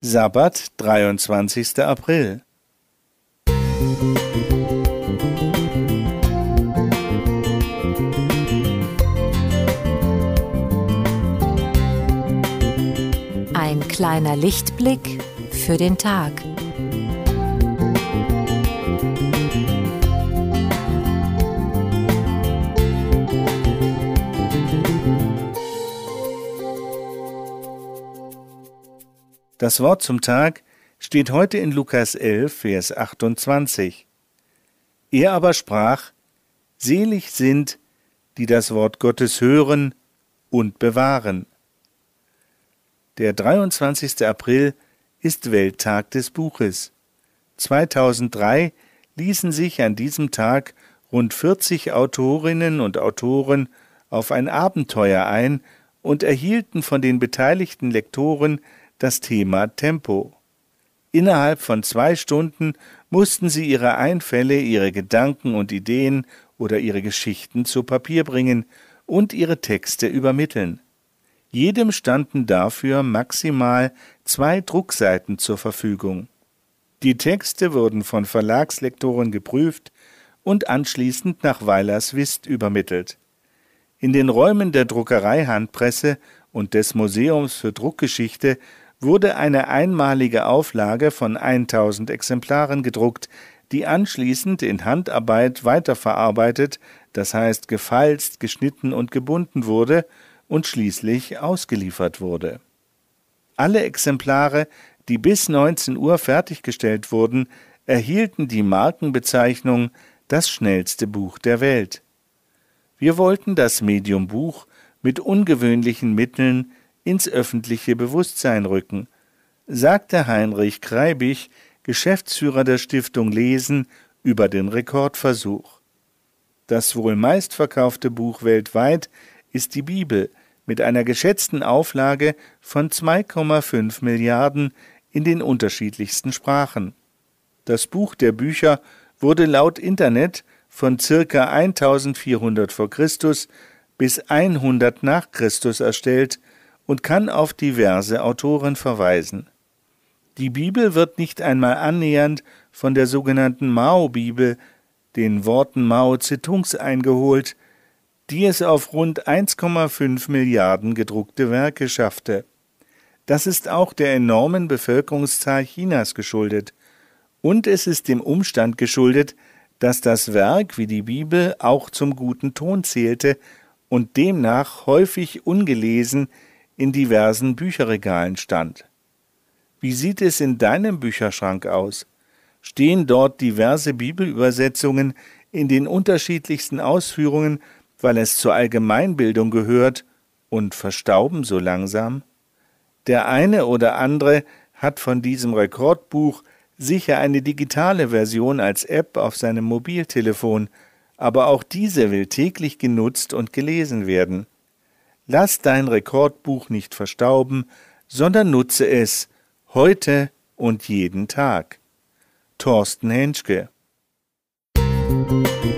Sabbat, 23. April. Ein kleiner Lichtblick für den Tag. Das Wort zum Tag steht heute in Lukas 11, Vers 28. Er aber sprach, Selig sind, die das Wort Gottes hören und bewahren. Der 23. April ist Welttag des Buches. 2003 ließen sich an diesem Tag rund 40 Autorinnen und Autoren auf ein Abenteuer ein und erhielten von den beteiligten Lektoren das Thema Tempo. Innerhalb von zwei Stunden mussten sie ihre Einfälle, ihre Gedanken und Ideen oder ihre Geschichten zu Papier bringen und ihre Texte übermitteln. Jedem standen dafür maximal zwei Druckseiten zur Verfügung. Die Texte wurden von Verlagslektoren geprüft und anschließend nach Weilers Wist übermittelt. In den Räumen der Druckereihandpresse und des Museums für Druckgeschichte wurde eine einmalige Auflage von 1000 Exemplaren gedruckt, die anschließend in Handarbeit weiterverarbeitet, das heißt gefalzt, geschnitten und gebunden wurde und schließlich ausgeliefert wurde. Alle Exemplare, die bis 19 Uhr fertiggestellt wurden, erhielten die Markenbezeichnung das schnellste Buch der Welt. Wir wollten das Medium Buch mit ungewöhnlichen Mitteln ins öffentliche Bewusstsein rücken, sagte Heinrich Kreibich, Geschäftsführer der Stiftung Lesen, über den Rekordversuch. Das wohl meistverkaufte Buch weltweit ist die Bibel mit einer geschätzten Auflage von 2,5 Milliarden in den unterschiedlichsten Sprachen. Das Buch der Bücher wurde laut Internet von circa 1400 vor Christus bis 100 nach Christus erstellt und kann auf diverse Autoren verweisen. Die Bibel wird nicht einmal annähernd von der sogenannten Mao-Bibel, den Worten Mao Zedongs eingeholt, die es auf rund 1,5 Milliarden gedruckte Werke schaffte. Das ist auch der enormen Bevölkerungszahl Chinas geschuldet. Und es ist dem Umstand geschuldet, dass das Werk wie die Bibel auch zum guten Ton zählte und demnach häufig ungelesen in diversen Bücherregalen stand. Wie sieht es in deinem Bücherschrank aus? Stehen dort diverse Bibelübersetzungen in den unterschiedlichsten Ausführungen, weil es zur Allgemeinbildung gehört, und verstauben so langsam? Der eine oder andere hat von diesem Rekordbuch sicher eine digitale Version als App auf seinem Mobiltelefon, aber auch diese will täglich genutzt und gelesen werden. Lass dein Rekordbuch nicht verstauben, sondern nutze es heute und jeden Tag. Thorsten Henschke Musik